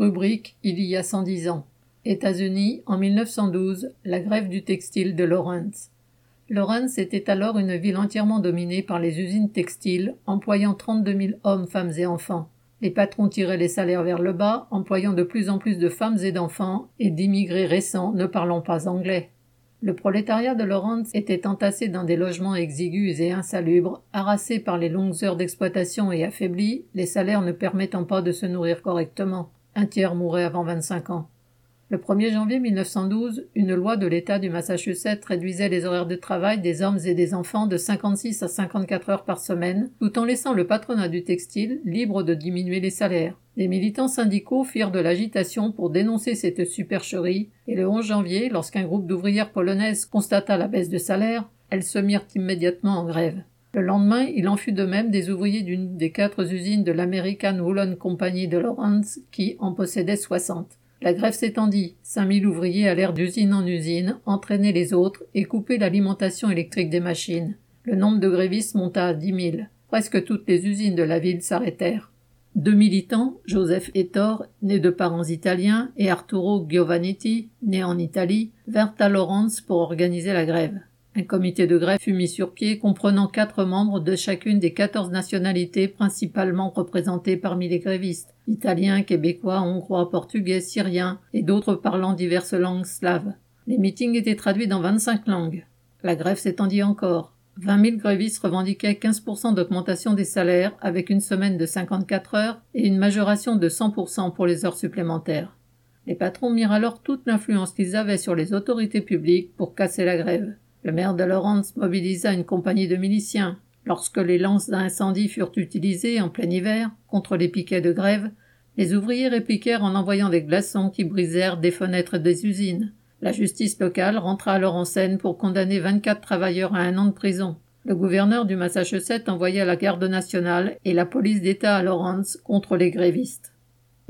Rubrique Il y a 110 ans. États-Unis, en 1912, la grève du textile de Lawrence. Lawrence était alors une ville entièrement dominée par les usines textiles, employant 32 000 hommes, femmes et enfants. Les patrons tiraient les salaires vers le bas, employant de plus en plus de femmes et d'enfants, et d'immigrés récents ne parlant pas anglais. Le prolétariat de Lawrence était entassé dans des logements exigus et insalubres, harassé par les longues heures d'exploitation et affaibli, les salaires ne permettant pas de se nourrir correctement. Un tiers mourait avant 25 ans. Le 1er janvier 1912, une loi de l'État du Massachusetts réduisait les horaires de travail des hommes et des enfants de 56 à 54 heures par semaine, tout en laissant le patronat du textile libre de diminuer les salaires. Les militants syndicaux firent de l'agitation pour dénoncer cette supercherie, et le 11 janvier, lorsqu'un groupe d'ouvrières polonaises constata la baisse de salaire, elles se mirent immédiatement en grève. Le lendemain, il en fut de même des ouvriers d'une des quatre usines de l'American Woolen Company de Lawrence qui en possédaient 60. La grève s'étendit. 5000 ouvriers allèrent d'usine en usine, entraîner les autres et couper l'alimentation électrique des machines. Le nombre de grévistes monta à 10 000. Presque toutes les usines de la ville s'arrêtèrent. Deux militants, Joseph Ettore, né de parents italiens, et Arturo Giovannetti, né en Italie, vinrent à Laurence pour organiser la grève. Un comité de grève fut mis sur pied comprenant quatre membres de chacune des quatorze nationalités principalement représentées parmi les grévistes, italiens, québécois, hongrois, portugais, syriens et d'autres parlant diverses langues slaves. Les meetings étaient traduits dans 25 langues. La grève s'étendit encore. 20 000 grévistes revendiquaient 15% d'augmentation des salaires avec une semaine de 54 heures et une majoration de 100% pour les heures supplémentaires. Les patrons mirent alors toute l'influence qu'ils avaient sur les autorités publiques pour casser la grève. Le maire de Lawrence mobilisa une compagnie de miliciens. Lorsque les lances d'incendie furent utilisées en plein hiver contre les piquets de grève, les ouvriers répliquèrent en envoyant des glaçons qui brisèrent des fenêtres des usines. La justice locale rentra alors en scène pour condamner 24 travailleurs à un an de prison. Le gouverneur du Massachusetts envoya la garde nationale et la police d'État à Lawrence contre les grévistes.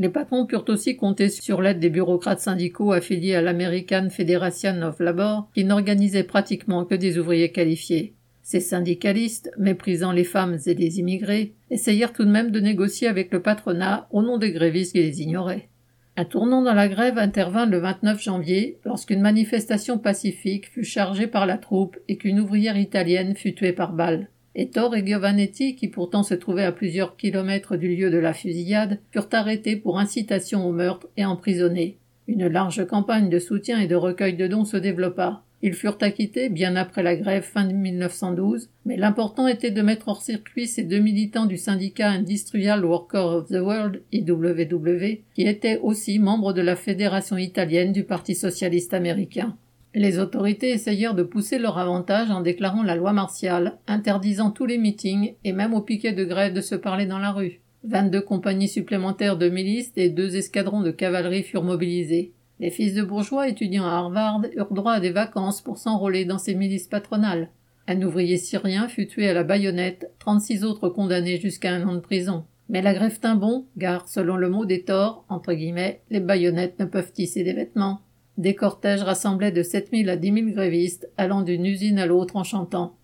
Les patrons purent aussi compter sur l'aide des bureaucrates syndicaux affiliés à l'American Federation of Labor, qui n'organisaient pratiquement que des ouvriers qualifiés. Ces syndicalistes, méprisant les femmes et les immigrés, essayèrent tout de même de négocier avec le patronat au nom des grévistes qui les ignoraient. Un tournant dans la grève intervint le 29 janvier lorsqu'une manifestation pacifique fut chargée par la troupe et qu'une ouvrière italienne fut tuée par balle. Ettore et Giovannetti, qui pourtant se trouvaient à plusieurs kilomètres du lieu de la fusillade, furent arrêtés pour incitation au meurtre et emprisonnés. Une large campagne de soutien et de recueil de dons se développa. Ils furent acquittés bien après la grève fin de 1912, mais l'important était de mettre hors circuit ces deux militants du syndicat Industrial Workers of the World, IWW, qui étaient aussi membres de la Fédération italienne du Parti socialiste américain. Les autorités essayèrent de pousser leur avantage en déclarant la loi martiale, interdisant tous les meetings et même aux piquets de grève de se parler dans la rue. Vingt-deux compagnies supplémentaires de milices et deux escadrons de cavalerie furent mobilisés. Les fils de bourgeois étudiant à Harvard eurent droit à des vacances pour s'enrôler dans ces milices patronales. Un ouvrier syrien fut tué à la baïonnette, trente-six autres condamnés jusqu'à un an de prison. Mais la grève tint bon, car, selon le mot des torts, entre guillemets, les baïonnettes ne peuvent tisser des vêtements. Des cortèges rassemblaient de 7000 à 10 000 grévistes, allant d'une usine à l'autre en chantant.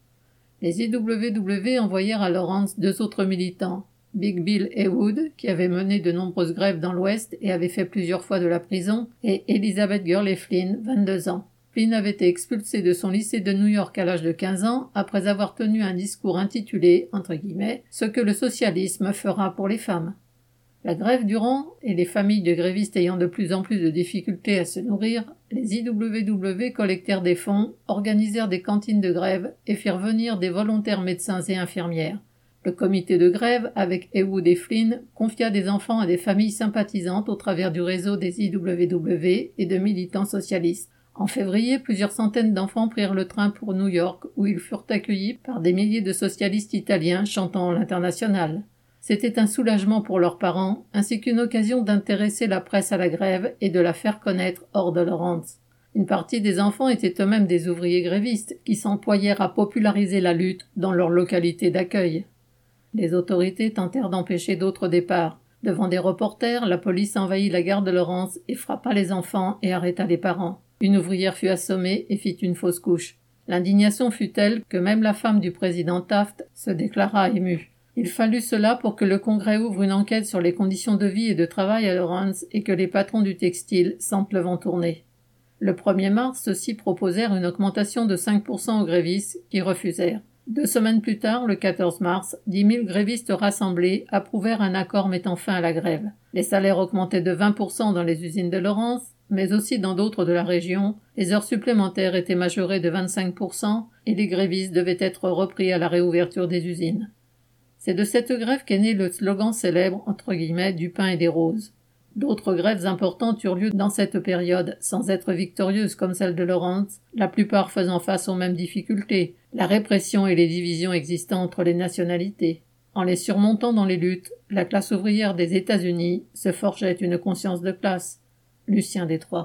Les IWW envoyèrent à Lawrence deux autres militants, Big Bill Heywood, qui avait mené de nombreuses grèves dans l'Ouest et avait fait plusieurs fois de la prison, et Elizabeth Gurley Flynn, 22 ans. Flynn avait été expulsé de son lycée de New York à l'âge de 15 ans après avoir tenu un discours intitulé, entre guillemets, Ce que le socialisme fera pour les femmes. La grève durant, et les familles de grévistes ayant de plus en plus de difficultés à se nourrir, les IWW collectèrent des fonds, organisèrent des cantines de grève et firent venir des volontaires médecins et infirmières. Le comité de grève, avec Ewood et Flynn, confia des enfants à des familles sympathisantes au travers du réseau des IWW et de militants socialistes. En février, plusieurs centaines d'enfants prirent le train pour New York, où ils furent accueillis par des milliers de socialistes italiens chantant l'international. C'était un soulagement pour leurs parents, ainsi qu'une occasion d'intéresser la presse à la grève et de la faire connaître hors de Lawrence. Une partie des enfants étaient eux-mêmes des ouvriers grévistes qui s'employèrent à populariser la lutte dans leur localité d'accueil. Les autorités tentèrent d'empêcher d'autres départs. Devant des reporters, la police envahit la gare de Lawrence et frappa les enfants et arrêta les parents. Une ouvrière fut assommée et fit une fausse couche. L'indignation fut telle que même la femme du président Taft se déclara émue. Il fallut cela pour que le Congrès ouvre une enquête sur les conditions de vie et de travail à Lawrence et que les patrons du textile semblent en tourner. Le 1er mars, ceux-ci proposèrent une augmentation de 5% aux grévistes qui refusèrent. Deux semaines plus tard, le 14 mars, 10 000 grévistes rassemblés approuvèrent un accord mettant fin à la grève. Les salaires augmentaient de 20% dans les usines de Lawrence, mais aussi dans d'autres de la région, les heures supplémentaires étaient majorées de 25% et les grévistes devaient être repris à la réouverture des usines. C'est de cette grève qu'est né le slogan célèbre entre guillemets du pain et des roses. D'autres grèves importantes eurent lieu dans cette période, sans être victorieuses comme celle de Lawrence, la plupart faisant face aux mêmes difficultés, la répression et les divisions existant entre les nationalités. En les surmontant dans les luttes, la classe ouvrière des États-Unis se forgeait une conscience de classe. Lucien Détroit.